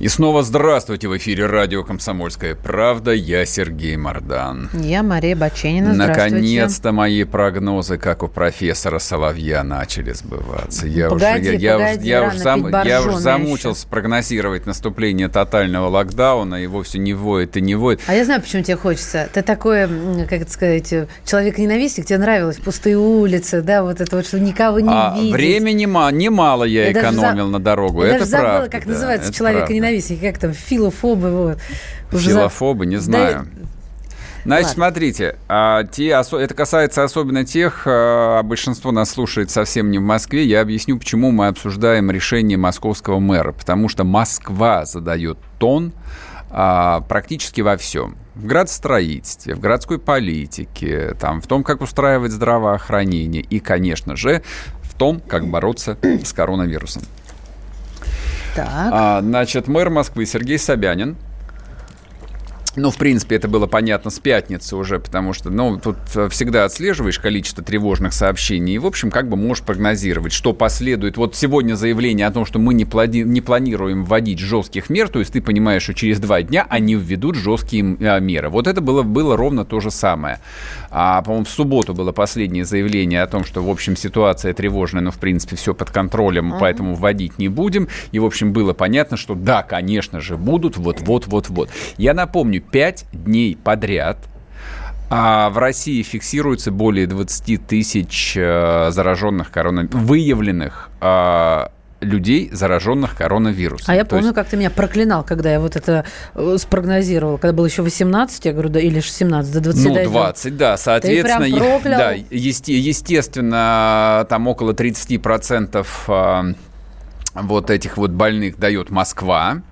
И снова здравствуйте в эфире радио «Комсомольская правда». Я Сергей Мордан. Я Мария Баченина. Наконец-то мои прогнозы, как у профессора Соловья, начали сбываться. Я Погоди, уже, я, погоди, я, рано уже, зам- пить я уже замучился прогнозировать наступление тотального локдауна, и вовсе не воет и не воет. А я знаю, почему тебе хочется. Ты такой, как это сказать, человек-ненавистник, тебе нравилось пустые улицы, да, вот это вот, что никого не А видеть. времени ма- немало я, Я экономил за- на дорогу. Я это даже забыла, правда. как да, называется это человек-ненавистник, как там, филофобы, вот. Уже за- Филофобы, не знаю. Значит, Ладно. смотрите, а, те, это касается особенно тех, а, большинство нас слушает совсем не в Москве. Я объясню, почему мы обсуждаем решение московского мэра. Потому что Москва задает тон а, практически во всем. В градостроительстве, в городской политике, там, в том, как устраивать здравоохранение и, конечно же, в том, как бороться с коронавирусом. Так. А, значит, мэр Москвы Сергей Собянин. Ну, в принципе, это было понятно с пятницы уже, потому что, ну, тут э, всегда отслеживаешь количество тревожных сообщений и, в общем, как бы можешь прогнозировать, что последует. Вот сегодня заявление о том, что мы не, плани- не планируем вводить жестких мер, то есть ты понимаешь, что через два дня они введут жесткие э, меры. Вот это было, было ровно то же самое. А, по-моему, в субботу было последнее заявление о том, что, в общем, ситуация тревожная, но, в принципе, все под контролем, поэтому вводить не будем. И, в общем, было понятно, что да, конечно же, будут вот-вот-вот-вот. Я напомню, пять дней подряд а в России фиксируется более 20 тысяч э, зараженных коронавирусом, выявленных э, людей, зараженных коронавирусом. А я То помню, есть- как ты меня проклинал, когда я вот это э, спрогнозировал. Когда было еще 18, я говорю, да, или же 17, до 20 Ну, дойдем. 20, да, соответственно, прям е- проклял. да, есте- естественно, там около 30% а, вот этих вот больных дает Москва.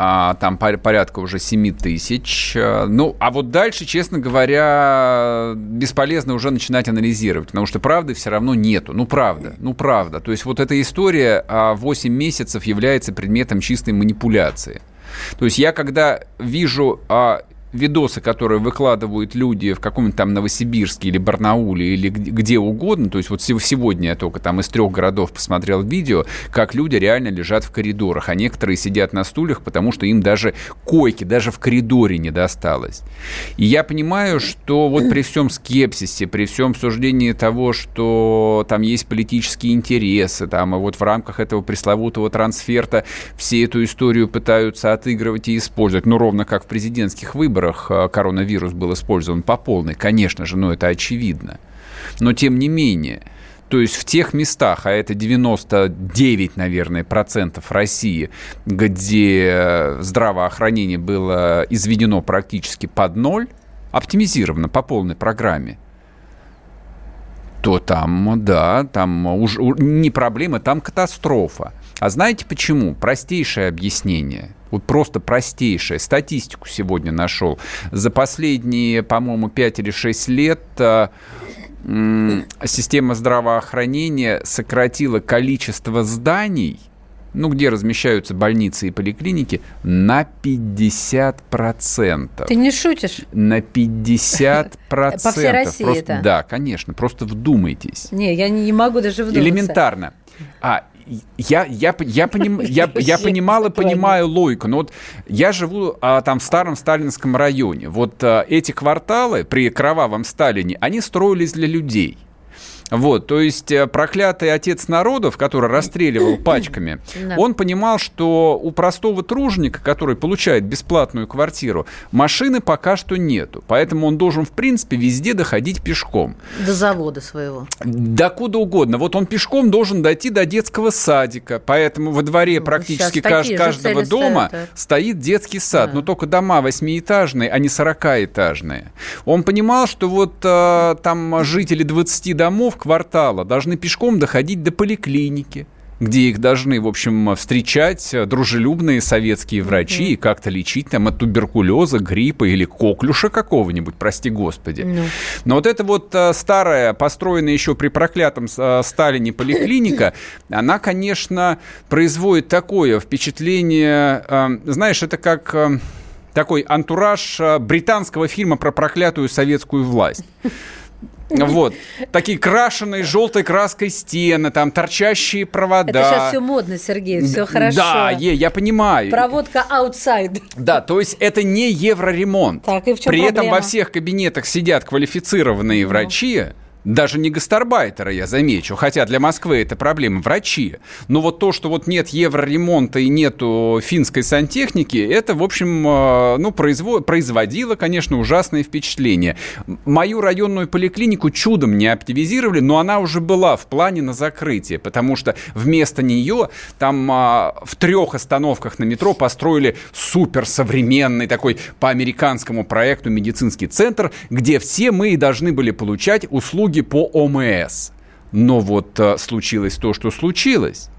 А, там пор- порядка уже 7 тысяч. А, Ну, а вот дальше, честно говоря, бесполезно уже начинать анализировать, потому что правды все равно нету. Ну, правда, ну, правда. То есть вот эта история а, 8 месяцев является предметом чистой манипуляции. То есть я когда вижу а, видосы, которые выкладывают люди в каком-нибудь там Новосибирске или Барнауле или где угодно, то есть вот сего- сегодня я только там из трех городов посмотрел видео, как люди реально лежат в коридорах, а некоторые сидят на стульях, потому что им даже койки, даже в коридоре не досталось. И я понимаю, что вот при всем скепсисе, при всем суждении того, что там есть политические интересы, там, и вот в рамках этого пресловутого трансферта все эту историю пытаются отыгрывать и использовать, ну, ровно как в президентских выборах э, коронавирус был использован по полной, конечно же, но это очевидно. Но тем не менее, то есть в тех местах, а это 99, наверное, процентов России, где здравоохранение было изведено практически под ноль, оптимизировано по полной программе, то там, да, там уж у- не проблема, там катастрофа. А знаете почему? Простейшее объяснение. Вот просто простейшее. Статистику сегодня нашел. За последние, по-моему, 5 или 6 лет м, система здравоохранения сократила количество зданий, ну, где размещаются больницы и поликлиники, на 50%. Ты не шутишь? На 50%. По всей России Просто- это? Да, конечно. Просто вдумайтесь. Не, я не могу даже вдуматься. Элементарно. А, я, я, я, поним- я, я понимал и понимаю логику. Но вот я живу а, там в старом сталинском районе. Вот а, эти кварталы при кровавом Сталине, они строились для людей. Вот, то есть э, проклятый отец народов, который расстреливал пачками, он понимал, что у простого труженика, который получает бесплатную квартиру, машины пока что нету. Поэтому он должен, в принципе, везде доходить пешком. До завода своего. Да куда угодно. Вот он пешком должен дойти до детского садика. Поэтому во дворе Ну, практически щас каж- такие же каждого дома ставят, да. стоит детский сад. Да. Но только дома восьмиэтажные, а не сорокаэтажные. Он понимал, что вот э, там жители 20 домов квартала должны пешком доходить до поликлиники. где их должны, в общем, встречать дружелюбные советские врачи mm-hmm. и как-то лечить там от туберкулеза, гриппа или коклюша какого-нибудь, прости господи. Mm-hmm. Но вот эта вот а, старая, построенная еще при проклятом а, Сталине поликлиника, она, конечно, производит такое впечатление, а, знаешь, это как такой антураж британского фильма про проклятую советскую власть. Вот. Такие крашеные желтой краской стены, там торчащие провода. Это сейчас все модно, Сергей, все хорошо. Да, е, я понимаю. Проводка outside. Да, то есть это не евроремонт. Так, и в чем При проблема? этом во всех кабинетах сидят квалифицированные ну. врачи, даже не гастарбайтеры, я замечу, хотя для Москвы это проблема, врачи. Но вот то, что вот нет евроремонта и нету финской сантехники, это, в общем, э, ну, производ... производило, конечно, ужасное впечатление. Мою районную поликлинику чудом не оптимизировали, но она уже была в плане на закрытие, потому что вместо нее там а, в трех остановках на метро построили суперсовременный такой по американскому проекту медицинский центр, где все мы и должны были получать услуги услуги по ОМС. Но вот а, случилось то, что случилось.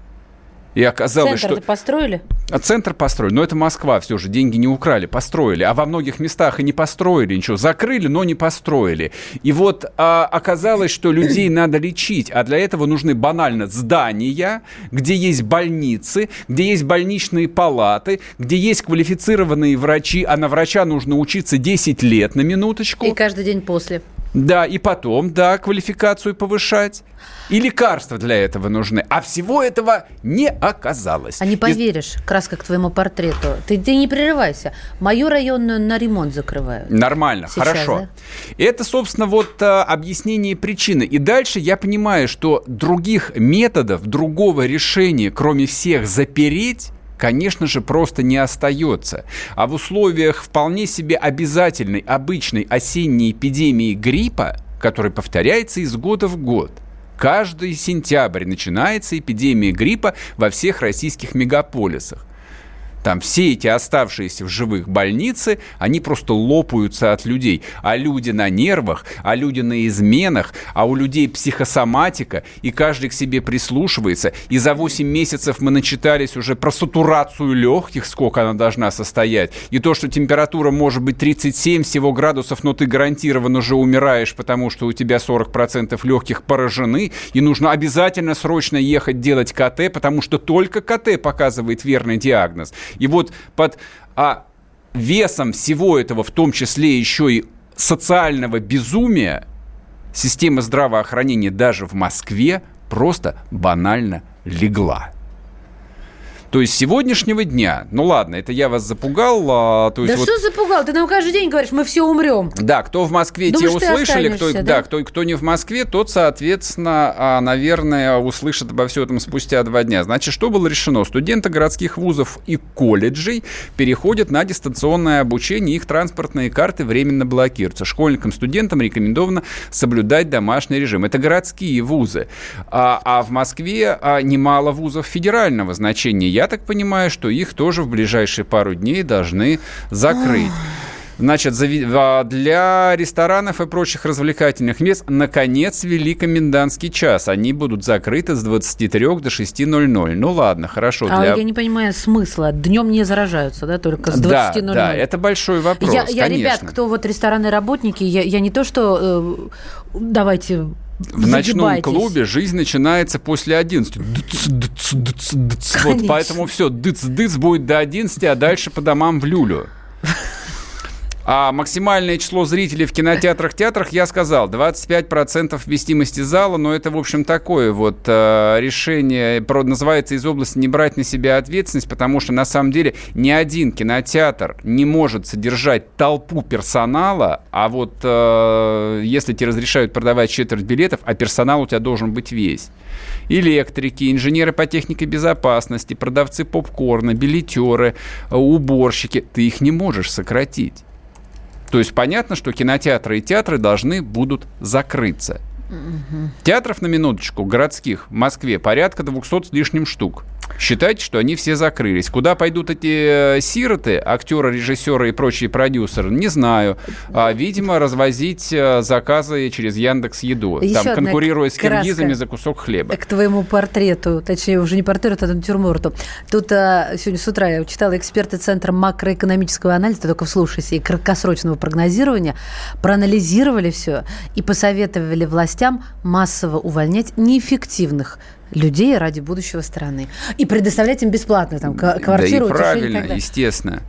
И оказалось, Центр что... построили? А центр построили. Но это Москва все же. Деньги не украли, построили. А во многих местах и не построили ничего. Закрыли, но не построили. И вот а, оказалось, что людей надо лечить. А для этого нужны банально здания, где есть больницы, где есть больничные палаты, где есть квалифицированные врачи. А на врача нужно учиться 10 лет на минуточку. И каждый день после. Да, и потом, да, квалификацию повышать. И лекарства для этого нужны. А всего этого не оказалось. А не поверишь, и... краска к твоему портрету. Ты, ты не прерывайся. Мою районную на ремонт закрывают. Нормально, Сейчас, хорошо. Да? Это, собственно, вот а, объяснение причины. И дальше я понимаю, что других методов, другого решения, кроме всех запереть, конечно же, просто не остается. А в условиях вполне себе обязательной, обычной осенней эпидемии гриппа, которая повторяется из года в год, каждый сентябрь начинается эпидемия гриппа во всех российских мегаполисах. Там все эти оставшиеся в живых больницы, они просто лопаются от людей. А люди на нервах, а люди на изменах, а у людей психосоматика, и каждый к себе прислушивается. И за 8 месяцев мы начитались уже про сатурацию легких, сколько она должна состоять. И то, что температура может быть 37 всего градусов, но ты гарантированно уже умираешь, потому что у тебя 40% легких поражены, и нужно обязательно срочно ехать делать КТ, потому что только КТ показывает верный диагноз. И вот под а, весом всего этого, в том числе еще и социального безумия, система здравоохранения даже в Москве просто банально легла. То есть сегодняшнего дня, ну ладно, это я вас запугал. А, то есть да вот... что запугал? Ты нам каждый день говоришь, мы все умрем. Да, кто в Москве, Думаешь, те услышали, кто, да? да, кто, кто не в Москве, тот, соответственно, а, наверное, услышит обо всем этом спустя два дня. Значит, что было решено? Студенты городских вузов и колледжей переходят на дистанционное обучение, их транспортные карты временно блокируются. Школьникам, студентам рекомендовано соблюдать домашний режим. Это городские вузы. А, а в Москве а, немало вузов федерального значения я так понимаю, что их тоже в ближайшие пару дней должны закрыть. Значит, а, для ресторанов и прочих развлекательных мест наконец ввели комендантский час. Они будут закрыты с 23 до 6.00. Ну ладно, хорошо. А для... я не понимаю смысла. Днем не заражаются, да, только с 20.00? Да, да, это большой вопрос, я, я, Ребят, кто вот ресторанные работники, я, я не то, что... Э, давайте в ночном клубе жизнь начинается после 11. Дыц, дыц, дыц, дыц. Вот поэтому все, дыц-дыц будет до 11, а дальше по домам в люлю. А максимальное число зрителей в кинотеатрах, театрах, я сказал, 25% вместимости зала, но это, в общем, такое вот э, решение, называется из области не брать на себя ответственность, потому что, на самом деле, ни один кинотеатр не может содержать толпу персонала, а вот э, если тебе разрешают продавать четверть билетов, а персонал у тебя должен быть весь. Электрики, инженеры по технике безопасности, продавцы попкорна, билетеры, э, уборщики, ты их не можешь сократить. То есть понятно, что кинотеатры и театры должны будут закрыться. Угу. Театров на минуточку городских в Москве порядка 200 с лишним штук. Считайте, что они все закрылись. Куда пойдут эти э, сироты, актеры, режиссеры и прочие продюсеры, не знаю. А, видимо, развозить э, заказы через Яндекс Еду, Еще там конкурируя с киргизами за кусок хлеба. К твоему портрету, точнее, уже не портрету, а натюрморту. Тут а, сегодня с утра я читала эксперты Центра макроэкономического анализа, только вслушайся, и краткосрочного прогнозирования, проанализировали все и посоветовали властям массово увольнять неэффективных людей ради будущего страны. И предоставлять им бесплатно там квартиру. Да и правильно, естественно.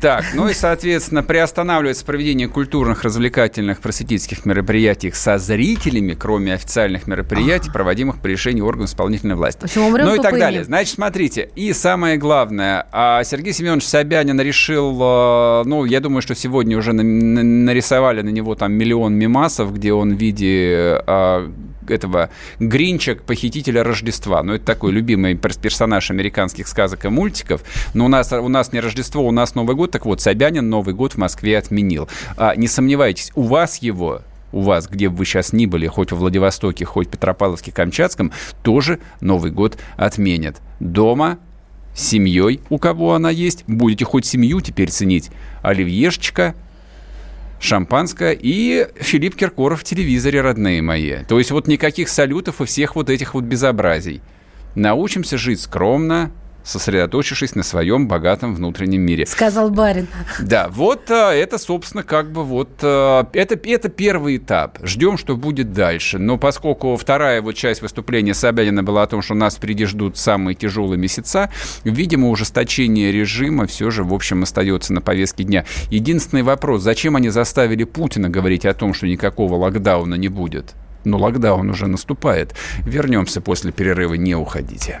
Так, ну и, соответственно, приостанавливается проведение культурных, развлекательных, просветительских мероприятий со зрителями, кроме официальных мероприятий, проводимых по решению органов исполнительной власти. В общем, умрем, ну и так далее. Значит, смотрите, и самое главное, а Сергей Семенович Собянин решил, э, ну, я думаю, что сегодня уже нарисовали на него там миллион мимасов, где он в виде а, этого Гринча, похитителя Рождества. Ну, это такой любимый персонаж американских сказок и мультиков. Но у нас, у нас не Рождество, у нас Новый год. Так вот, Собянин Новый год в Москве отменил. А, не сомневайтесь, у вас его у вас, где бы вы сейчас ни были, хоть в Владивостоке, хоть в Петропавловске, Камчатском, тоже Новый год отменят. Дома семьей, у кого она есть, будете хоть семью теперь ценить. Оливьешечка, шампанское и Филипп Киркоров в телевизоре, родные мои. То есть вот никаких салютов и всех вот этих вот безобразий. Научимся жить скромно, сосредоточившись на своем богатом внутреннем мире. Сказал барин. Да, вот а, это, собственно, как бы вот а, это, это первый этап. Ждем, что будет дальше. Но поскольку вторая вот часть выступления Собянина была о том, что нас впереди ждут самые тяжелые месяца, видимо, ужесточение режима все же, в общем, остается на повестке дня. Единственный вопрос, зачем они заставили Путина говорить о том, что никакого локдауна не будет? Но локдаун уже наступает. Вернемся после перерыва, не уходите.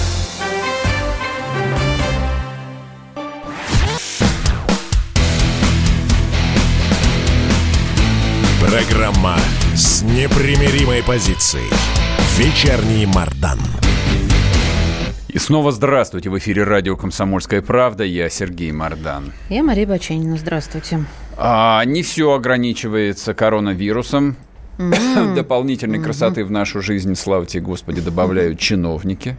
Программа с непримиримой позицией. Вечерний Мардан. И снова здравствуйте. В эфире радио «Комсомольская правда». Я Сергей Мардан. Я Мария Баченина. Здравствуйте. А, не все ограничивается коронавирусом. Mm-hmm. Дополнительной mm-hmm. красоты в нашу жизнь, слава тебе, Господи, добавляют чиновники.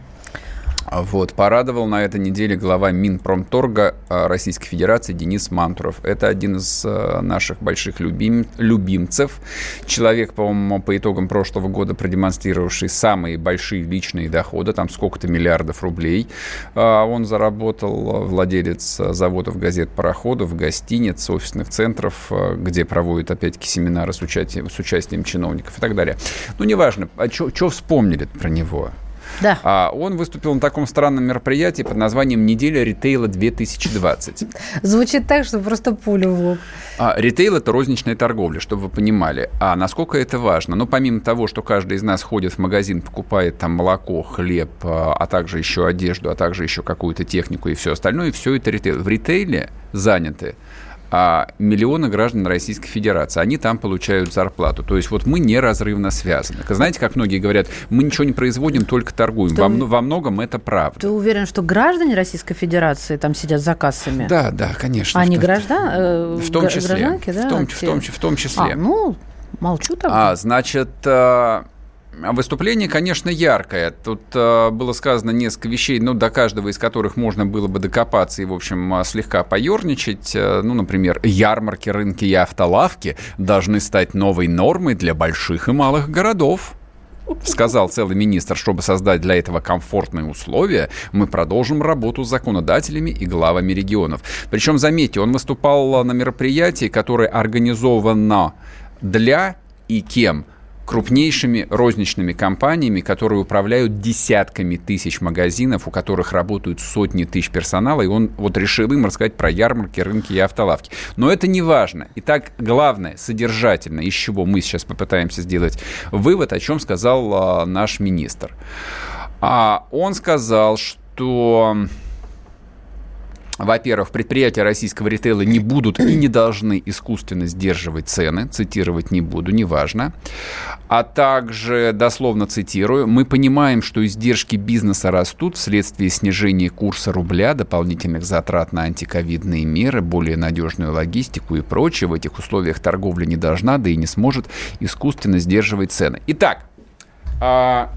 Вот, порадовал на этой неделе глава Минпромторга а, Российской Федерации Денис Мантуров. Это один из а, наших больших любим, любимцев. Человек, по-моему, по итогам прошлого года продемонстрировавший самые большие личные доходы, там сколько-то миллиардов рублей. А, он заработал, владелец заводов, газет, пароходов, гостиниц, офисных центров, где проводят, опять-таки, семинары с участием, с участием чиновников и так далее. Ну, неважно, а что вспомнили про него? Да. А, он выступил на таком странном мероприятии под названием «Неделя ритейла 2020». Звучит так, что просто пулю в лоб. А, ритейл – это розничная торговля, чтобы вы понимали. А насколько это важно? Ну, помимо того, что каждый из нас ходит в магазин, покупает там молоко, хлеб, а, а также еще одежду, а также еще какую-то технику и все остальное, и все это ритейл. В ритейле заняты а миллионы граждан Российской Федерации. Они там получают зарплату. То есть вот мы неразрывно связаны. Знаете, как многие говорят, мы ничего не производим, только торгуем. Во, во многом это правда. Ты уверен, что граждане Российской Федерации там сидят за кассами? Да, да, конечно. А не граждан? Э, в том числе. Гражданки, да? В том, в том, в том числе. А, ну, молчу тогда. А, значит, э, Выступление, конечно, яркое. Тут э, было сказано несколько вещей, ну, до каждого из которых можно было бы докопаться и, в общем, э, слегка поерничать. Э, ну, например, ярмарки, рынки и автолавки должны стать новой нормой для больших и малых городов сказал целый министр, чтобы создать для этого комфортные условия, мы продолжим работу с законодателями и главами регионов. Причем, заметьте, он выступал на мероприятии, которое организовано для и кем? Крупнейшими розничными компаниями, которые управляют десятками тысяч магазинов, у которых работают сотни тысяч персонала, и он вот решил им рассказать про ярмарки, рынки и автолавки. Но это не важно. Итак, главное, содержательно, из чего мы сейчас попытаемся сделать вывод, о чем сказал а, наш министр. А, он сказал, что во-первых, предприятия российского ритейла не будут и не должны искусственно сдерживать цены, цитировать не буду, неважно. А также, дословно цитирую, мы понимаем, что издержки бизнеса растут вследствие снижения курса рубля, дополнительных затрат на антиковидные меры, более надежную логистику и прочее. В этих условиях торговля не должна, да и не сможет искусственно сдерживать цены. Итак, а,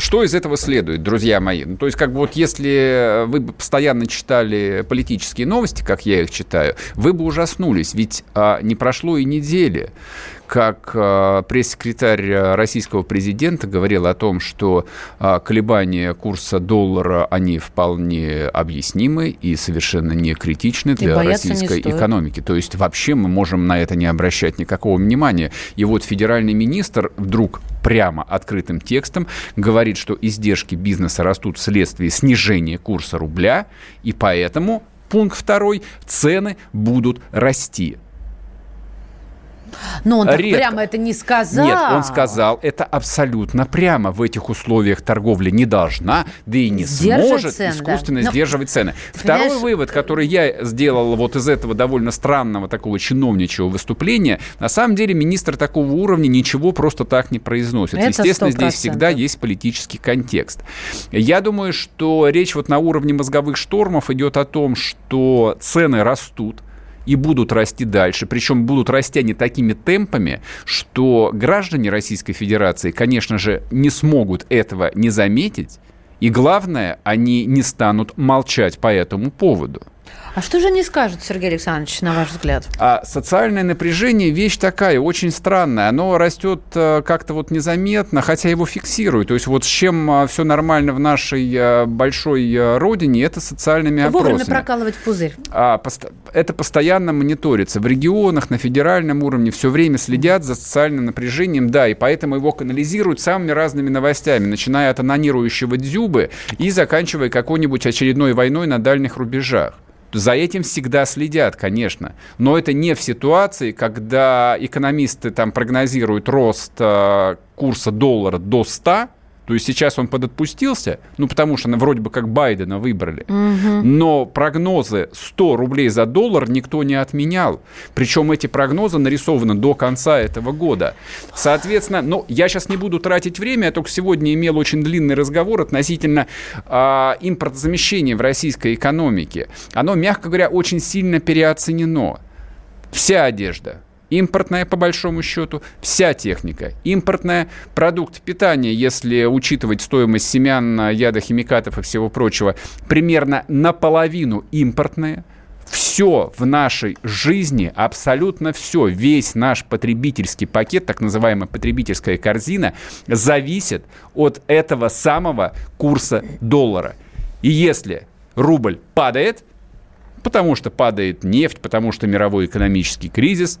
что из этого следует, друзья мои? Ну, то есть, как бы вот если вы бы постоянно читали политические новости, как я их читаю, вы бы ужаснулись, ведь а, не прошло и недели, как э, пресс-секретарь российского президента говорил о том, что э, колебания курса доллара, они вполне объяснимы и совершенно не критичны для российской экономики. То есть вообще мы можем на это не обращать никакого внимания. И вот федеральный министр вдруг прямо открытым текстом говорит, что издержки бизнеса растут вследствие снижения курса рубля, и поэтому, пункт второй, цены будут расти. Но он так прямо это не сказал. Нет, он сказал, это абсолютно прямо. В этих условиях торговля не должна, да и не Сдерживать сможет цен, искусственно да. сдерживать цены. Второй понимаешь... вывод, который я сделал вот из этого довольно странного такого чиновничьего выступления, на самом деле министр такого уровня ничего просто так не произносит. Это Естественно, 100%. здесь всегда есть политический контекст. Я думаю, что речь вот на уровне мозговых штормов идет о том, что цены растут, и будут расти дальше. Причем будут расти они такими темпами, что граждане Российской Федерации, конечно же, не смогут этого не заметить. И главное, они не станут молчать по этому поводу. А что же они скажут, Сергей Александрович, на ваш взгляд? А социальное напряжение вещь такая, очень странная. Оно растет э, как-то вот незаметно, хотя его фиксируют. То есть вот с чем э, все нормально в нашей э, большой родине, это социальными опросами. Вовремя прокалывать пузырь. А, это постоянно мониторится. В регионах, на федеральном уровне все время следят за социальным напряжением, да, и поэтому его канализируют самыми разными новостями, начиная от анонирующего дзюбы и заканчивая какой-нибудь очередной войной на дальних рубежах. За этим всегда следят, конечно. Но это не в ситуации, когда экономисты там прогнозируют рост э, курса доллара до 100, то есть сейчас он подотпустился, ну, потому что вроде бы как Байдена выбрали. Угу. Но прогнозы 100 рублей за доллар никто не отменял. Причем эти прогнозы нарисованы до конца этого года. Соответственно, ну, я сейчас не буду тратить время, я только сегодня имел очень длинный разговор относительно э, импортозамещения в российской экономике. Оно, мягко говоря, очень сильно переоценено. Вся одежда, импортная по большому счету, вся техника импортная, продукт питания, если учитывать стоимость семян, ядохимикатов и всего прочего, примерно наполовину импортная, все в нашей жизни, абсолютно все, весь наш потребительский пакет, так называемая потребительская корзина, зависит от этого самого курса доллара. И если рубль падает, потому что падает нефть, потому что мировой экономический кризис,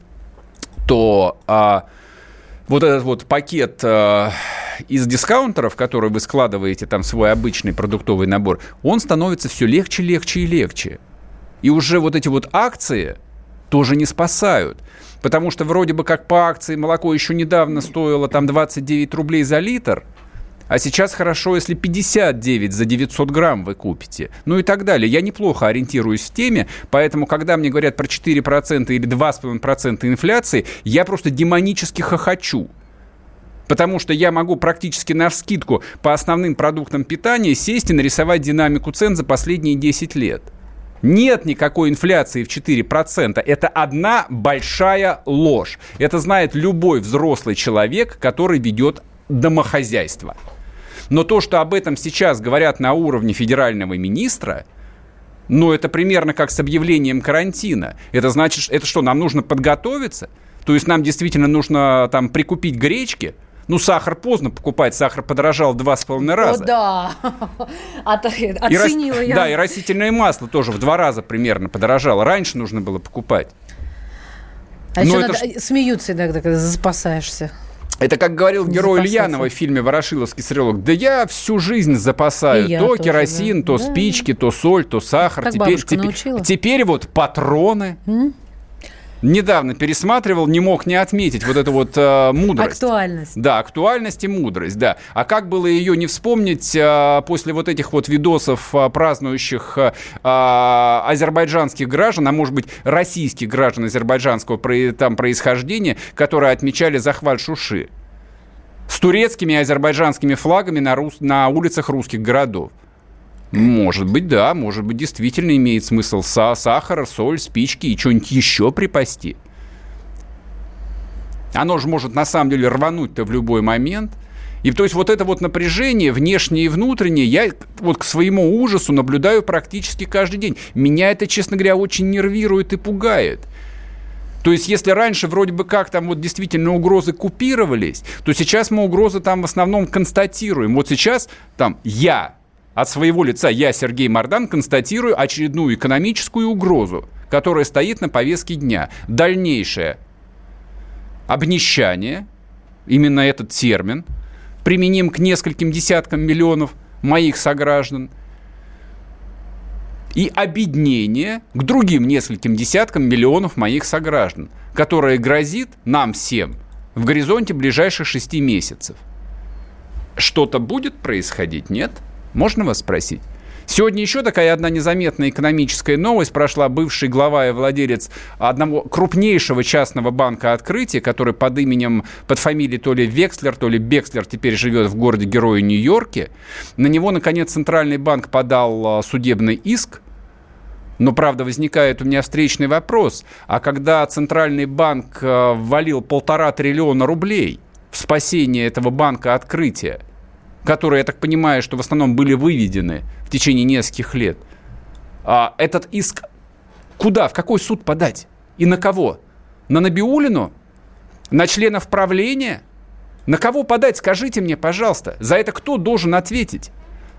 то а, вот этот вот пакет а, из дискаунтеров, который вы складываете там свой обычный продуктовый набор, он становится все легче, легче и легче. И уже вот эти вот акции тоже не спасают. Потому что вроде бы как по акции молоко еще недавно стоило там 29 рублей за литр – а сейчас хорошо, если 59 за 900 грамм вы купите. Ну и так далее. Я неплохо ориентируюсь в теме, поэтому, когда мне говорят про 4% или 2,5% инфляции, я просто демонически хохочу. Потому что я могу практически на вскидку по основным продуктам питания сесть и нарисовать динамику цен за последние 10 лет. Нет никакой инфляции в 4%. Это одна большая ложь. Это знает любой взрослый человек, который ведет домохозяйство. Но то, что об этом сейчас говорят на уровне федерального министра, ну, это примерно как с объявлением карантина. Это значит, это что, нам нужно подготовиться? То есть нам действительно нужно там прикупить гречки? Ну, сахар поздно покупать, сахар подорожал в два с половиной раза. О, да, оценила и, я. Да, и растительное масло тоже в два раза примерно подорожало. Раньше нужно было покупать. А еще надо... ж... смеются иногда, когда запасаешься. Это как говорил герой Ильянова в фильме «Ворошиловский стрелок». Да я всю жизнь запасаю. И то тоже, керосин, да. то да. спички, то соль, то сахар. Так теперь, теперь, теперь вот патроны. М? Недавно пересматривал, не мог не отметить вот эту вот э, мудрость. Актуальность. Да, актуальность и мудрость, да. А как было ее не вспомнить э, после вот этих вот видосов э, празднующих э, э азербайджанских граждан, а может быть российских граждан азербайджанского там происхождения, которые отмечали захват Шуши с турецкими и азербайджанскими флагами на, рус... на улицах русских городов. Может быть, да, может быть, действительно имеет смысл са сахара, соль, спички и что-нибудь еще припасти. Оно же может на самом деле рвануть-то в любой момент. И то есть вот это вот напряжение, внешнее и внутреннее, я вот к своему ужасу наблюдаю практически каждый день. Меня это, честно говоря, очень нервирует и пугает. То есть, если раньше вроде бы как там вот действительно угрозы купировались, то сейчас мы угрозы там в основном констатируем. Вот сейчас там я от своего лица, я, Сергей Мордан, констатирую очередную экономическую угрозу, которая стоит на повестке дня. Дальнейшее обнищание, именно этот термин, применим к нескольким десяткам миллионов моих сограждан – и обеднение к другим нескольким десяткам миллионов моих сограждан, которое грозит нам всем в горизонте ближайших шести месяцев. Что-то будет происходить, нет? Можно вас спросить? Сегодня еще такая одна незаметная экономическая новость прошла. Бывший глава и владелец одного крупнейшего частного банка «Открытие», который под именем, под фамилией то ли Векслер, то ли Бекслер теперь живет в городе-герое Нью-Йорке. На него, наконец, Центральный банк подал а, судебный иск но, правда, возникает у меня встречный вопрос. А когда Центральный банк а, ввалил полтора триллиона рублей в спасение этого банка открытия, которые, я так понимаю, что в основном были выведены в течение нескольких лет. А этот иск куда, в какой суд подать? И на кого? На Набиулину? На членов правления? На кого подать, скажите мне, пожалуйста. За это кто должен ответить?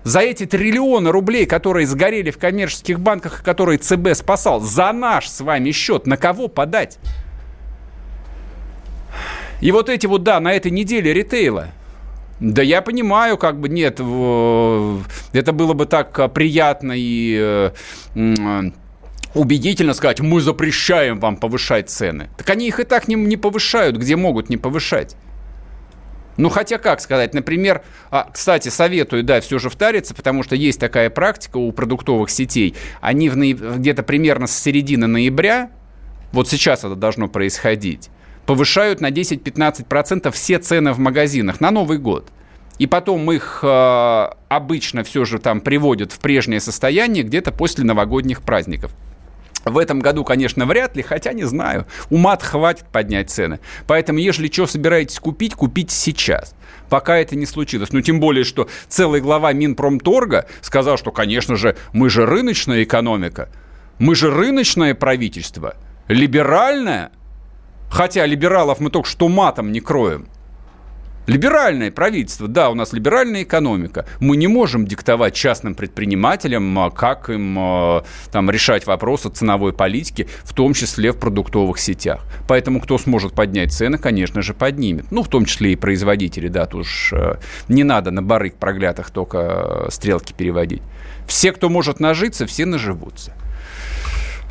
За эти триллионы рублей, которые сгорели в коммерческих банках, которые ЦБ спасал, за наш с вами счет, на кого подать? И вот эти вот, да, на этой неделе ритейла – да я понимаю, как бы нет, это было бы так а, приятно и э, а, убедительно сказать, мы запрещаем вам повышать цены. Так они их и так не, не повышают, где могут не повышать. Ну, хотя как сказать, например, а, кстати, советую, да, все же втариться, потому что есть такая практика у продуктовых сетей. Они в где-то примерно с середины ноября, вот сейчас это должно происходить, повышают на 10-15% все цены в магазинах на Новый год. И потом их э, обычно все же там приводят в прежнее состояние где-то после новогодних праздников. В этом году, конечно, вряд ли, хотя не знаю. ума хватит поднять цены. Поэтому, если что собираетесь купить, купите сейчас пока это не случилось. Ну, тем более, что целый глава Минпромторга сказал, что, конечно же, мы же рыночная экономика, мы же рыночное правительство, либеральное, Хотя либералов мы только что матом не кроем. Либеральное правительство, да, у нас либеральная экономика. Мы не можем диктовать частным предпринимателям, а, как им а, там, решать вопросы ценовой политики, в том числе в продуктовых сетях. Поэтому кто сможет поднять цены, конечно же, поднимет. Ну, в том числе и производители, да, тут уж а, не надо на барыг проклятых только стрелки переводить. Все, кто может нажиться, все наживутся.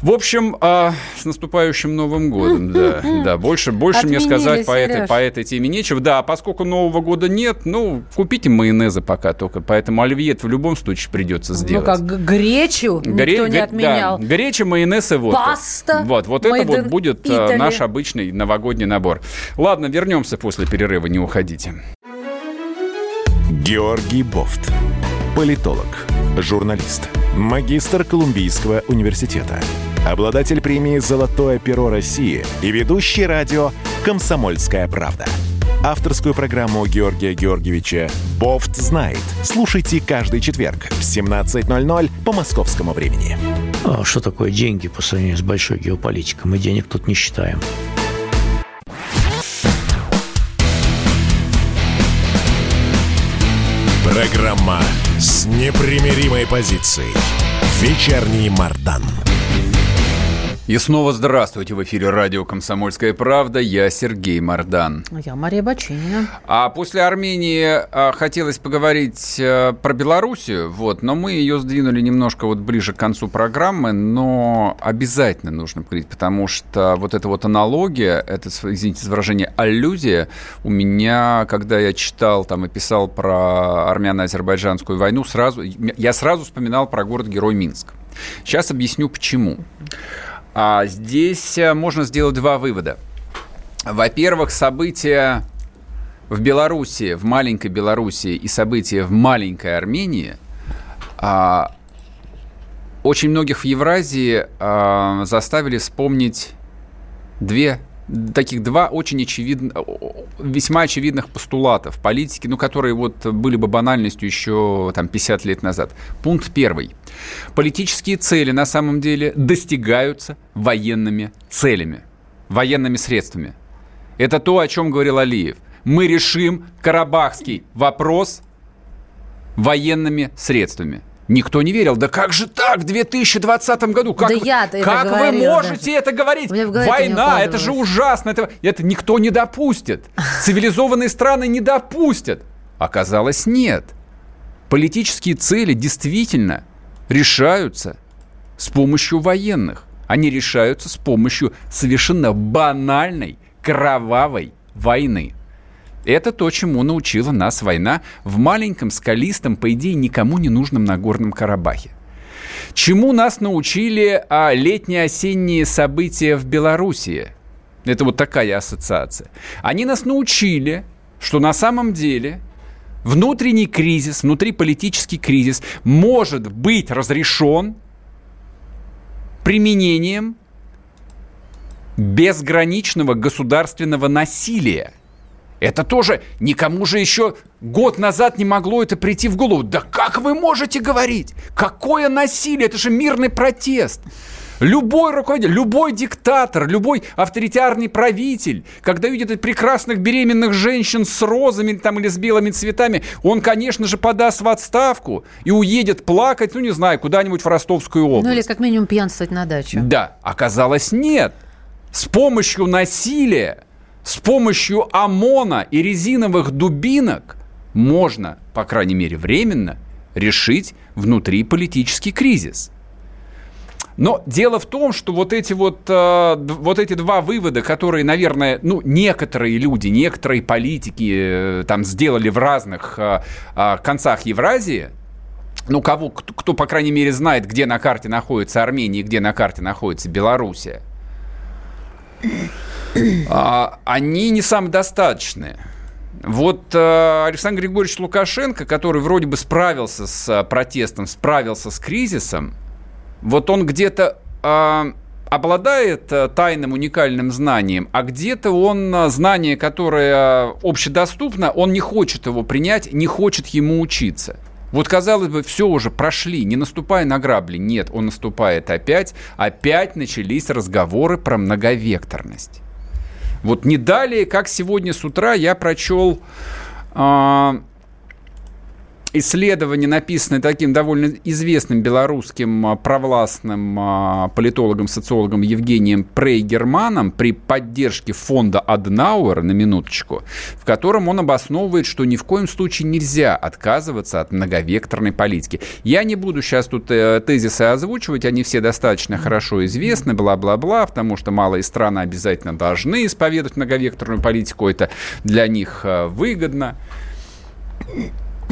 В общем, а, с наступающим Новым годом, да. да. Больше, больше мне сказать по этой, по этой теме нечего. Да, поскольку Нового года нет, ну, купите майонеза пока только. Поэтому оливье в любом случае придется сделать. Ну, как гречу Гре- никто не отменял. Да, греча, майонез и водка. Паста. Вот, вот это вот будет Italy. наш обычный новогодний набор. Ладно, вернемся после перерыва, не уходите. Георгий Бофт. Политолог, журналист, магистр Колумбийского университета обладатель премии «Золотое перо России» и ведущий радио «Комсомольская правда». Авторскую программу Георгия Георгиевича «Бофт знает». Слушайте каждый четверг в 17.00 по московскому времени. А что такое деньги по сравнению с большой геополитикой? Мы денег тут не считаем. Программа с непримиримой позицией. Вечерний Мардан. И снова здравствуйте. В эфире радио «Комсомольская правда». Я Сергей Мордан. Я Мария Бачинина. А после Армении а, хотелось поговорить а, про Белоруссию, вот, но мы ее сдвинули немножко вот ближе к концу программы, но обязательно нужно поговорить, потому что вот эта вот аналогия, это, извините за выражение, аллюзия у меня, когда я читал там и писал про армяно-азербайджанскую войну, сразу, я сразу вспоминал про город-герой Минск. Сейчас объясню, почему. А здесь э, можно сделать два вывода. Во-первых, события в Белоруссии, в маленькой Белоруссии и события в маленькой Армении а, очень многих в Евразии а, заставили вспомнить две таких два очень очевидных, весьма очевидных постулата в политике, ну, которые вот были бы банальностью еще там 50 лет назад. Пункт первый. Политические цели на самом деле достигаются военными целями, военными средствами. Это то, о чем говорил Алиев. Мы решим карабахский вопрос военными средствами. Никто не верил. Да как же так в 2020 году? Как, да я как это вы можете даже. это говорить? Война, это же ужасно. Это, это никто не допустит. Цивилизованные страны не допустят. Оказалось, нет. Политические цели действительно решаются с помощью военных. Они решаются с помощью совершенно банальной, кровавой войны. Это то, чему научила нас война в маленьком, скалистом, по идее, никому не нужном Нагорном Карабахе. Чему нас научили а, летние осенние события в Белоруссии? Это вот такая ассоциация. Они нас научили, что на самом деле внутренний кризис, внутриполитический кризис может быть разрешен применением безграничного государственного насилия – это тоже никому же еще год назад не могло это прийти в голову. Да как вы можете говорить? Какое насилие? Это же мирный протест. Любой руководитель, любой диктатор, любой авторитарный правитель, когда видит прекрасных беременных женщин с розами там, или с белыми цветами, он, конечно же, подаст в отставку и уедет плакать, ну, не знаю, куда-нибудь в Ростовскую область. Ну, или как минимум пьянствовать на даче. Да, оказалось, нет. С помощью насилия с помощью ОМОНа и резиновых дубинок можно, по крайней мере временно, решить внутриполитический кризис. Но дело в том, что вот эти вот, э, вот эти два вывода, которые, наверное, ну, некоторые люди, некоторые политики э, там сделали в разных э, э, концах Евразии, ну, кого, кто, кто, по крайней мере, знает, где на карте находится Армения и где на карте находится Белоруссия, они не самодостаточные. Вот э, Александр Григорьевич Лукашенко, который вроде бы справился с э, протестом, справился с кризисом, вот он где-то э, обладает тайным уникальным знанием, а где-то он э, знание, которое общедоступно, он не хочет его принять, не хочет ему учиться. Вот, казалось бы, все уже прошли, не наступая на грабли. Нет, он наступает опять. Опять начались разговоры про многовекторность. Вот не далее, как сегодня с утра я прочел э, исследование, написанное таким довольно известным белорусским а, провластным а, политологом, социологом Евгением Прейгерманом при поддержке фонда Аднауэр, на минуточку, в котором он обосновывает, что ни в коем случае нельзя отказываться от многовекторной политики. Я не буду сейчас тут э, тезисы озвучивать, они все достаточно хорошо известны, бла-бла-бла, потому что малые страны обязательно должны исповедовать многовекторную политику, это для них э, выгодно.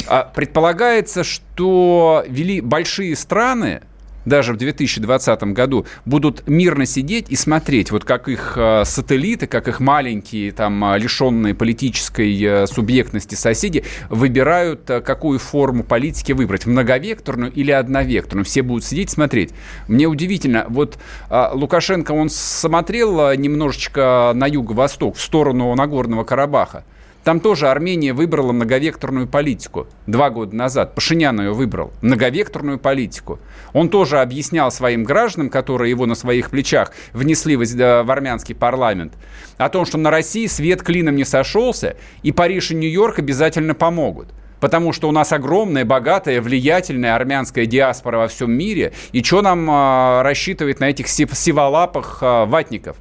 А предполагается, что вели большие страны, даже в 2020 году будут мирно сидеть и смотреть, вот как их э, сателлиты, как их маленькие, там, э, лишенные политической э, субъектности соседи выбирают, какую форму политики выбрать, многовекторную или одновекторную. Все будут сидеть смотреть. Мне удивительно, вот Лукашенко, он смотрел немножечко на юго-восток, в сторону Нагорного Карабаха. Там тоже Армения выбрала многовекторную политику два года назад. Пашинян ее выбрал. Многовекторную политику. Он тоже объяснял своим гражданам, которые его на своих плечах внесли в, э, армянский парламент, о том, что на России свет клином не сошелся, и Париж и Нью-Йорк обязательно помогут. Потому что у нас огромная, богатая, влиятельная армянская диаспора во всем мире. И что нам э, рассчитывать на этих сиволапых э, ватников?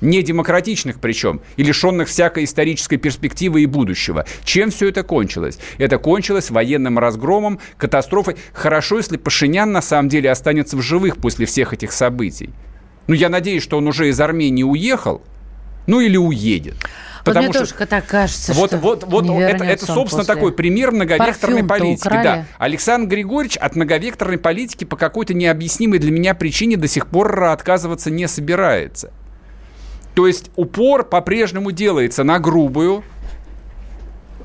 недемократичных причем, и лишенных всякой исторической перспективы и будущего. Чем все это кончилось? Это кончилось военным разгромом, катастрофой. Хорошо, если Пашинян на самом деле останется в живых после всех этих событий. Ну, я надеюсь, что он уже из Армении уехал, ну или уедет. Потому вот мне что тоже так кажется, вот, что вот, вот это, это, собственно, после... такой пример многовекторной политики. Украли. Да. Александр Григорьевич от многовекторной политики по какой-то необъяснимой для меня причине до сих пор отказываться не собирается. То есть упор по-прежнему делается на грубую,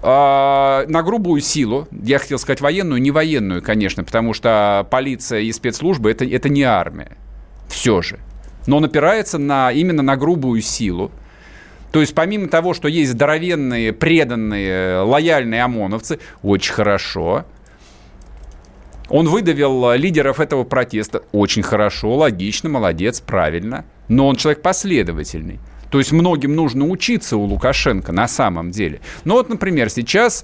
э, на грубую силу. Я хотел сказать военную, не военную, конечно, потому что полиция и спецслужбы это, это не армия. Все же. Но он опирается на, именно на грубую силу. То есть помимо того, что есть здоровенные, преданные, лояльные ОМОНовцы, очень хорошо. Он выдавил лидеров этого протеста. Очень хорошо, логично, молодец, правильно. Но он человек последовательный. То есть многим нужно учиться у Лукашенко на самом деле. Ну вот, например, сейчас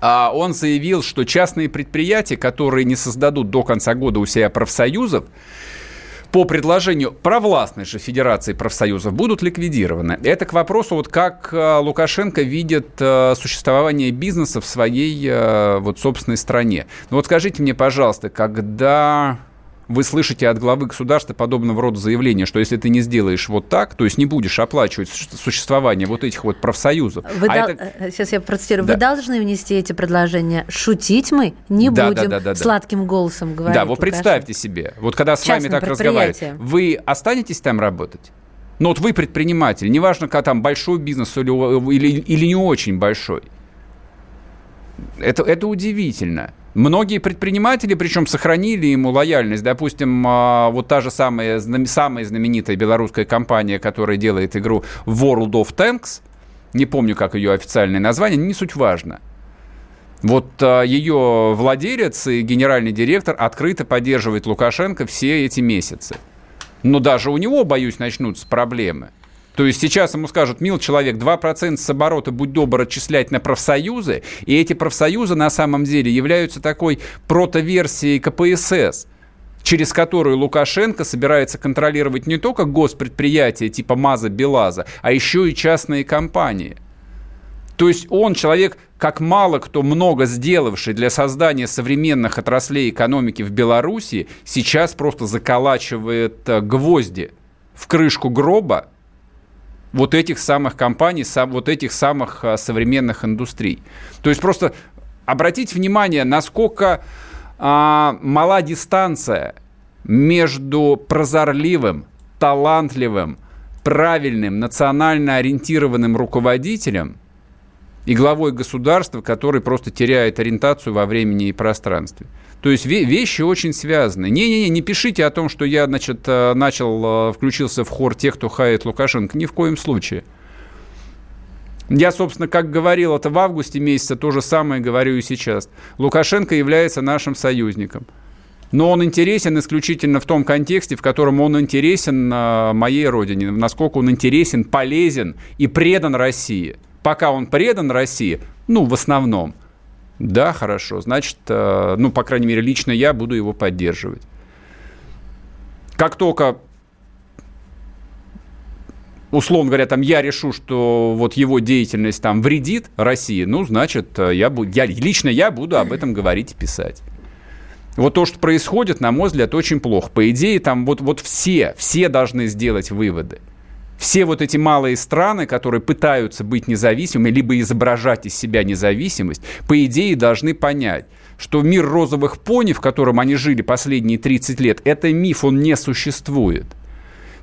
а, он заявил, что частные предприятия, которые не создадут до конца года у себя профсоюзов, по предложению провластной же Федерации профсоюзов будут ликвидированы. Это к вопросу, вот как э, Лукашенко видит э, существование бизнеса в своей э, вот собственной стране. Ну вот скажите мне, пожалуйста, когда вы слышите от главы государства подобного рода заявления, что если ты не сделаешь вот так, то есть не будешь оплачивать существование вот этих вот профсоюзов. Вы а дол... это... Сейчас я процитирую. Да. Вы должны внести эти предложения. Шутить мы не да, будем. Да, да, да, Сладким голосом говорить. Да, вот представьте себе, вот когда с вами так разговаривают, вы останетесь там работать? Ну вот вы предприниматель, неважно, как там большой бизнес или, или, или не очень большой. Это, это удивительно. Многие предприниматели, причем сохранили ему лояльность. Допустим, а, вот та же самая, самая знаменитая белорусская компания, которая делает игру World of Tanks, не помню, как ее официальное название, не суть важно. Вот а, ее владелец и генеральный директор открыто поддерживает Лукашенко все эти месяцы. Но даже у него, боюсь, начнутся проблемы – то есть сейчас ему скажут, мил человек, 2% с оборота, будь добр, отчислять на профсоюзы, и эти профсоюзы на самом деле являются такой протоверсией КПСС через которую Лукашенко собирается контролировать не только госпредприятия типа МАЗа, Белаза, а еще и частные компании. То есть он человек, как мало кто много сделавший для создания современных отраслей экономики в Беларуси, сейчас просто заколачивает э, гвозди в крышку гроба вот этих самых компаний, вот этих самых а, современных индустрий. То есть просто обратите внимание, насколько а, мала дистанция между прозорливым, талантливым, правильным, национально ориентированным руководителем и главой государства, который просто теряет ориентацию во времени и пространстве. То есть вещи очень связаны. Не-не-не, не пишите о том, что я, значит, э, начал, э, включился в хор тех, кто хает Лукашенко. Ни в коем случае. Я, собственно, как говорил это в августе месяце, то же самое говорю и сейчас. Лукашенко является нашим союзником. Но он интересен исключительно в том контексте, в котором он интересен э, моей родине, насколько он интересен, полезен и предан России. Пока он предан России, ну, в основном, да, хорошо. Значит, э, ну, по крайней мере, лично я буду его поддерживать. Как только условно говоря, там я решу, что вот его деятельность там вредит России, ну, значит, э, я, буду, я, лично я буду об этом говорить и писать. Вот то, что происходит, на мой взгляд, очень плохо. По идее, там вот, вот все, все должны сделать выводы – все вот эти малые страны, которые пытаются быть независимыми, либо изображать из себя независимость, по идее должны понять, что мир розовых пони, в котором они жили последние 30 лет, это миф, он не существует.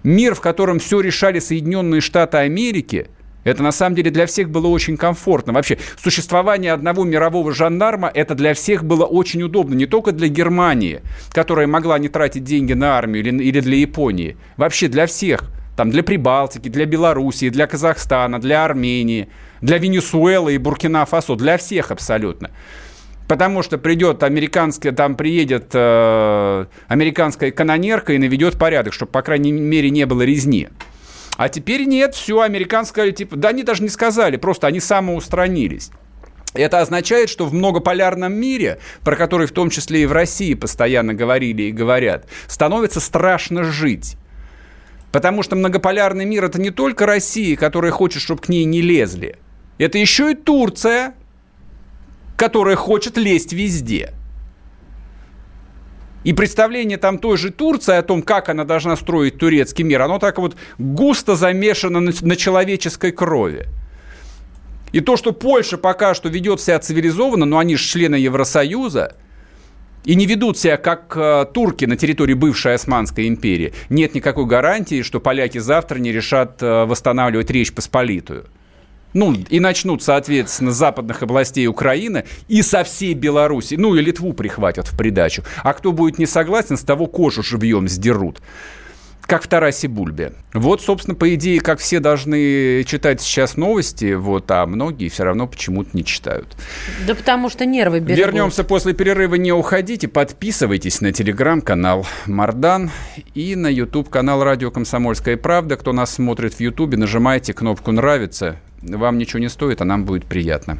Мир, в котором все решали Соединенные Штаты Америки, это на самом деле для всех было очень комфортно. Вообще, существование одного мирового жандарма, это для всех было очень удобно. Не только для Германии, которая могла не тратить деньги на армию или, или для Японии. Вообще для всех там, для Прибалтики, для Белоруссии, для Казахстана, для Армении, для Венесуэлы и Буркина-Фасо, для всех абсолютно. Потому что придет американская, там приедет э, американская канонерка и наведет порядок, чтобы, по крайней мере, не было резни. А теперь нет, все, американская, типа, да они даже не сказали, просто они самоустранились. Это означает, что в многополярном мире, про который в том числе и в России постоянно говорили и говорят, становится страшно жить. Потому что многополярный мир это не только Россия, которая хочет, чтобы к ней не лезли. Это еще и Турция, которая хочет лезть везде. И представление там той же Турции о том, как она должна строить турецкий мир, оно так вот густо замешано на, человеческой крови. И то, что Польша пока что ведет себя цивилизованно, но они же члены Евросоюза, и не ведут себя как э, турки на территории бывшей Османской империи, нет никакой гарантии, что поляки завтра не решат э, восстанавливать Речь Посполитую. Ну, и начнут, соответственно, с западных областей Украины и со всей Беларуси. Ну, и Литву прихватят в придачу. А кто будет не согласен, с того кожу живьем сдерут как в Тарасе Бульбе. Вот, собственно, по идее, как все должны читать сейчас новости, вот, а многие все равно почему-то не читают. Да потому что нервы берегут. Вернемся после перерыва, не уходите, подписывайтесь на телеграм-канал Мардан и на YouTube-канал Радио Комсомольская правда. Кто нас смотрит в YouTube, нажимайте кнопку «Нравится». Вам ничего не стоит, а нам будет приятно.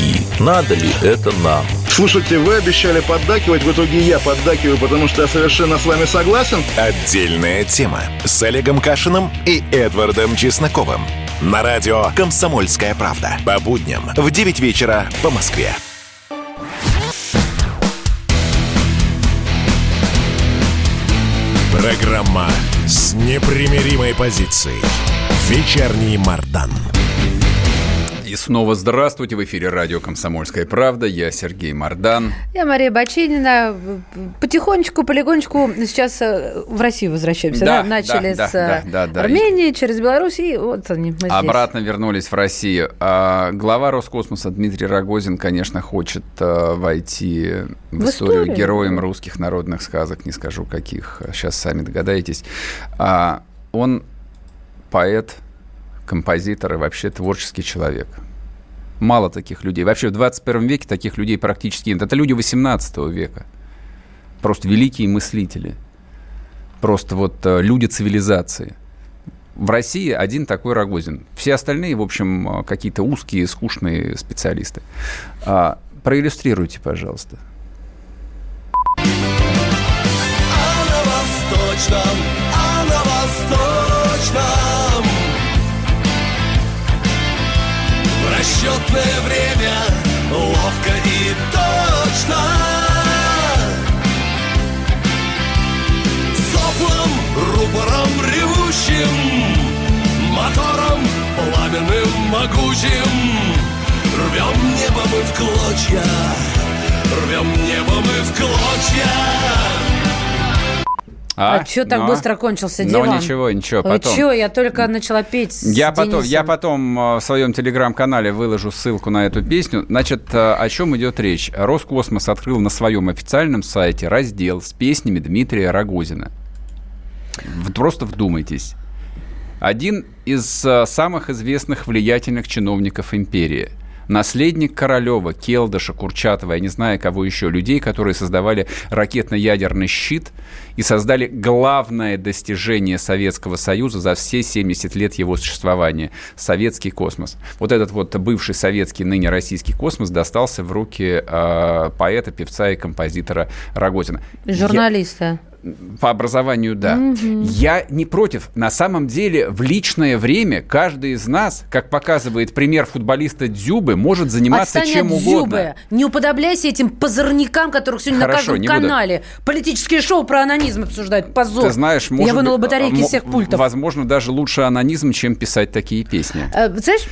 Надо ли это нам? Слушайте, вы обещали поддакивать, в итоге я поддакиваю, потому что я совершенно с вами согласен. Отдельная тема с Олегом Кашиным и Эдвардом Чесноковым. На радио «Комсомольская правда». По будням в 9 вечера по Москве. Программа с непримиримой позицией. Вечерний Мардан. И снова здравствуйте. В эфире радио «Комсомольская правда». Я Сергей Мордан. Я Мария Бачинина. Потихонечку, полигонечку сейчас э, в Россию возвращаемся. Да, да? Начали да, с да, да, да, Армении, через Беларусь, и вот они, мы Обратно вернулись в Россию. А, глава Роскосмоса Дмитрий Рогозин, конечно, хочет а, войти в, в историю, историю героем русских народных сказок. Не скажу, каких. Сейчас сами догадаетесь. А, он поэт, композитор и вообще творческий человек. Мало таких людей. Вообще в 21 веке таких людей практически нет. Это люди 18 века. Просто великие мыслители. Просто вот э, люди цивилизации. В России один такой Рогозин. Все остальные, в общем, э, какие-то узкие, скучные специалисты. А, проиллюстрируйте, пожалуйста. А на восточном, а на восточном расчетное время ловко и точно. Соплом, рупором ревущим Мотором пламенным могучим. Рвем небо мы в клочья Рвем небо мы в клочья а, а что так но, быстро кончился диван? Ну, ничего, ничего, потом. Что, я только начала петь я потом, Я потом э, в своем телеграм-канале выложу ссылку на эту песню. Значит, э, о чем идет речь? Роскосмос открыл на своем официальном сайте раздел с песнями Дмитрия Рогозина. Просто вдумайтесь. Один из э, самых известных влиятельных чиновников империи – наследник Королева, Келдыша, Курчатова, я не знаю кого еще, людей, которые создавали ракетно-ядерный щит и создали главное достижение Советского Союза за все 70 лет его существования – советский космос. Вот этот вот бывший советский, ныне российский космос достался в руки э, поэта, певца и композитора Рогозина. Журналиста. По образованию, да. Угу. Я не против. На самом деле, в личное время каждый из нас, как показывает пример футболиста Дзюбы, может заниматься Отстань чем от угодно. Дзюбы. Не уподобляйся этим позорникам, которых сегодня Хорошо, на каждом канале. Буду. Политические шоу про анонизм обсуждают. Позор. Ты знаешь, может Я вынула батарейки из всех пультов. Возможно, даже лучше анонизм, чем писать такие песни. А, знаешь...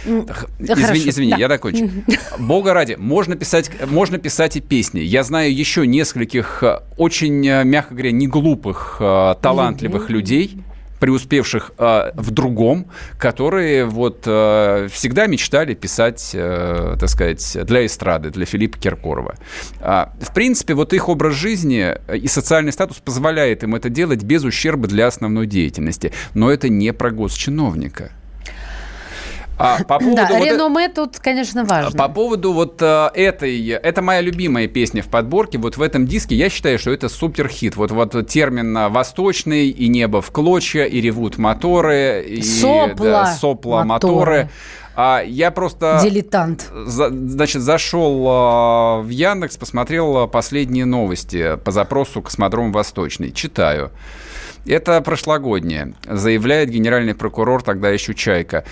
Извини, извини да. я закончу. Бога ради, можно писать, можно писать и песни. Я знаю еще нескольких э, очень, э, мягко говоря, не глупых, э, талантливых людей, преуспевших э, в другом, которые вот э, всегда мечтали писать, э, так сказать, для эстрады, для Филиппа Киркорова. А, в принципе, вот их образ жизни и социальный статус позволяет им это делать без ущерба для основной деятельности. Но это не про госчиновника. А, по поводу да, вот реноме это... тут, конечно, важно. По поводу вот э, этой, это моя любимая песня в подборке, вот в этом диске я считаю, что это супер хит. Вот, вот термин «восточный» и «небо в клочья», и «ревут моторы», и сопла, да, сопла моторы. моторы. А я просто... Дилетант. За, значит, зашел э, в Яндекс, посмотрел последние новости по запросу «Космодром Восточный». Читаю. Это прошлогоднее, заявляет генеральный прокурор, тогда еще Чайка.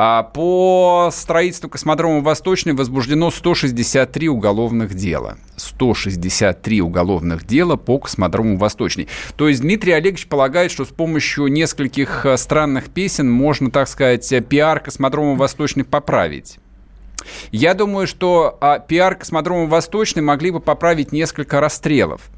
А по строительству космодрома Восточный возбуждено 163 уголовных дела. 163 уголовных дела по космодрому Восточный. То есть Дмитрий Олегович полагает, что с помощью нескольких э, странных песен можно, так сказать, пиар космодрома Восточный поправить. Я думаю, что а, пиар космодрома Восточный могли бы поправить несколько расстрелов.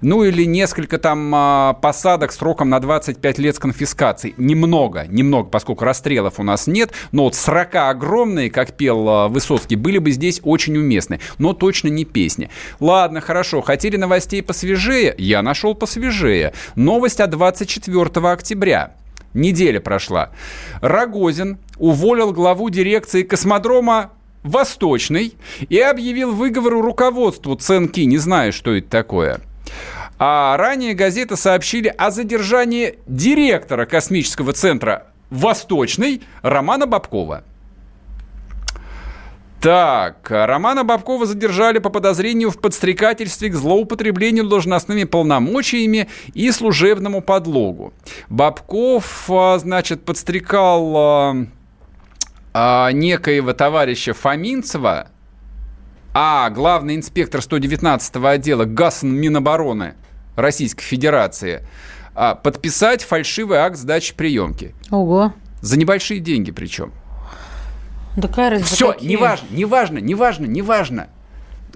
Ну или несколько там а, посадок сроком на 25 лет с конфискацией. Немного, немного, поскольку расстрелов у нас нет, но вот 40 огромные, как пел а, Высоцкий, были бы здесь очень уместны, но точно не песни. Ладно, хорошо, хотели новостей посвежее? Я нашел посвежее. Новость от 24 октября. Неделя прошла. Рогозин уволил главу дирекции космодрома Восточный и объявил выговор руководству Ценки. Не знаю, что это такое. А ранее газеты сообщили о задержании директора космического центра «Восточный» Романа Бабкова. Так, Романа Бабкова задержали по подозрению в подстрекательстве к злоупотреблению должностными полномочиями и служебному подлогу. Бабков, а, значит, подстрекал а, а, некоего товарища Фоминцева, а главный инспектор 119-го отдела ГАСН Минобороны Российской Федерации а, подписать фальшивый акт сдачи приемки. Ого. За небольшие деньги причем. Такая разница. Все, какие? неважно, неважно, неважно, неважно.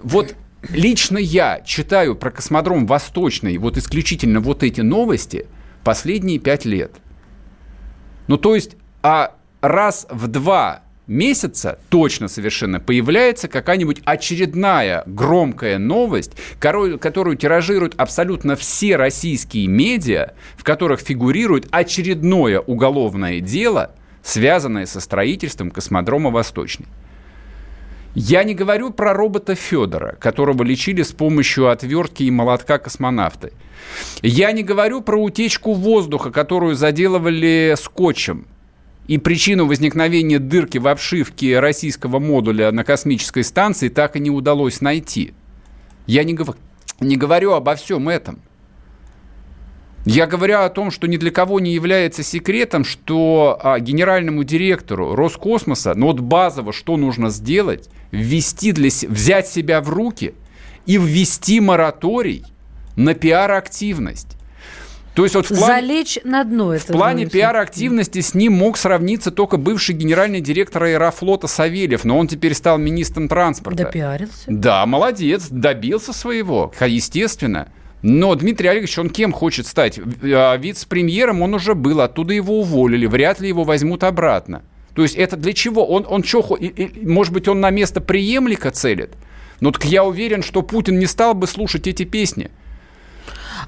Вот лично я читаю про космодром Восточный, вот исключительно вот эти новости последние пять лет. Ну, то есть, а раз в два месяца точно совершенно появляется какая-нибудь очередная громкая новость, которую тиражируют абсолютно все российские медиа, в которых фигурирует очередное уголовное дело, связанное со строительством космодрома «Восточный». Я не говорю про робота Федора, которого лечили с помощью отвертки и молотка космонавты. Я не говорю про утечку воздуха, которую заделывали скотчем и причину возникновения дырки в обшивке российского модуля на космической станции так и не удалось найти. Я не, гов... не говорю обо всем этом. Я говорю о том, что ни для кого не является секретом, что а, генеральному директору Роскосмоса, ну вот базово, что нужно сделать, ввести для, взять себя в руки и ввести мораторий на пиар-активность. То есть вот в плане, Залечь на дно это. В плане пиар-активности с ним мог сравниться только бывший генеральный директор аэрофлота Савельев, но он теперь стал министром транспорта. Допиарился. Да, молодец, добился своего, естественно. Но Дмитрий Олегович, он кем хочет стать? А, вице-премьером он уже был, оттуда его уволили, вряд ли его возьмут обратно. То есть это для чего? Он, он что, может быть, он на место преемлика целит? Но так я уверен, что Путин не стал бы слушать эти песни.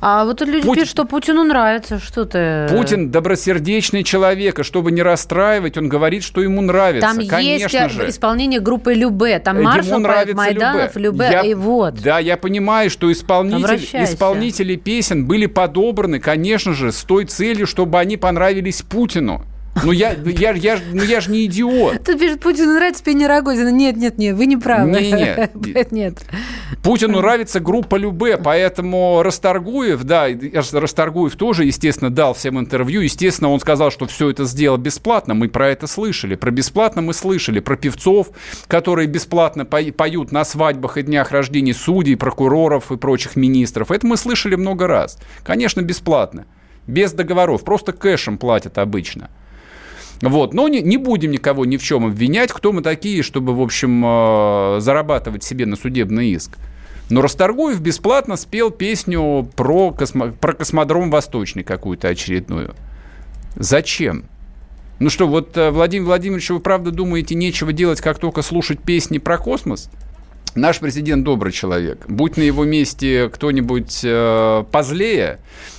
А вот люди Путин... пишут, что Путину нравится, что ты... Путин добросердечный человек, и чтобы не расстраивать, он говорит, что ему нравится. Там Конечно есть же. исполнение группы Любе, там маршал Майданов, Любе, я, и вот. Да, я понимаю, что исполнитель, исполнители песен были подобраны, конечно же, с той целью, чтобы они понравились Путину. Ну я, я, я, ну я же не идиот. Тут пишет, Путину нравится пение Рогозина. Нет, нет, нет, вы не правы. Не, нет. нет. Путину нравится группа Любе, поэтому Расторгуев, да, Расторгуев тоже, естественно, дал всем интервью. Естественно, он сказал, что все это сделал бесплатно. Мы про это слышали. Про бесплатно мы слышали. Про певцов, которые бесплатно поют на свадьбах и днях рождения судей, прокуроров и прочих министров. Это мы слышали много раз. Конечно, бесплатно. Без договоров. Просто кэшем платят обычно. Вот. Но не, не будем никого ни в чем обвинять, кто мы такие, чтобы, в общем, э, зарабатывать себе на судебный иск. Но Расторгуев бесплатно спел песню про, космо, про космодром Восточный какую-то очередную. Зачем? Ну что, вот, э, Владимир Владимирович, вы правда думаете, нечего делать, как только слушать песни про космос? Наш президент добрый человек. Будь на его месте кто-нибудь э, позлее,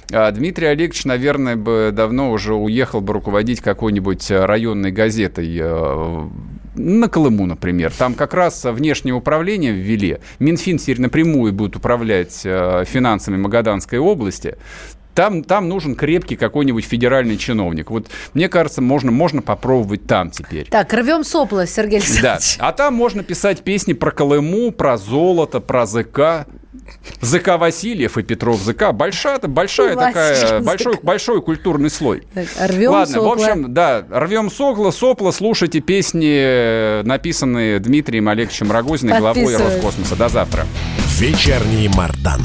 Дмитрий Олегович, наверное, бы давно уже уехал бы руководить какой-нибудь э, районной газетой э, на Колыму, например. Там как раз внешнее управление ввели. Минфин теперь напрямую будет управлять э, финансами Магаданской области. Там, там нужен крепкий какой-нибудь федеральный чиновник. Вот мне кажется, можно, можно попробовать там теперь. Так, рвем сопла, Сергей Да. Александрович. А там можно писать песни про Колыму, про золото, про ЗК. ЗК Васильев и Петров ЗК. Большая, большая такая, большой, большой культурный слой. Так, рвем Ладно, сопла. в общем, да, рвем сопла, сопла, слушайте песни, написанные Дмитрием Олеговичем Рогозиным, главой. Роскосмоса. До завтра. Вечерний Мардан.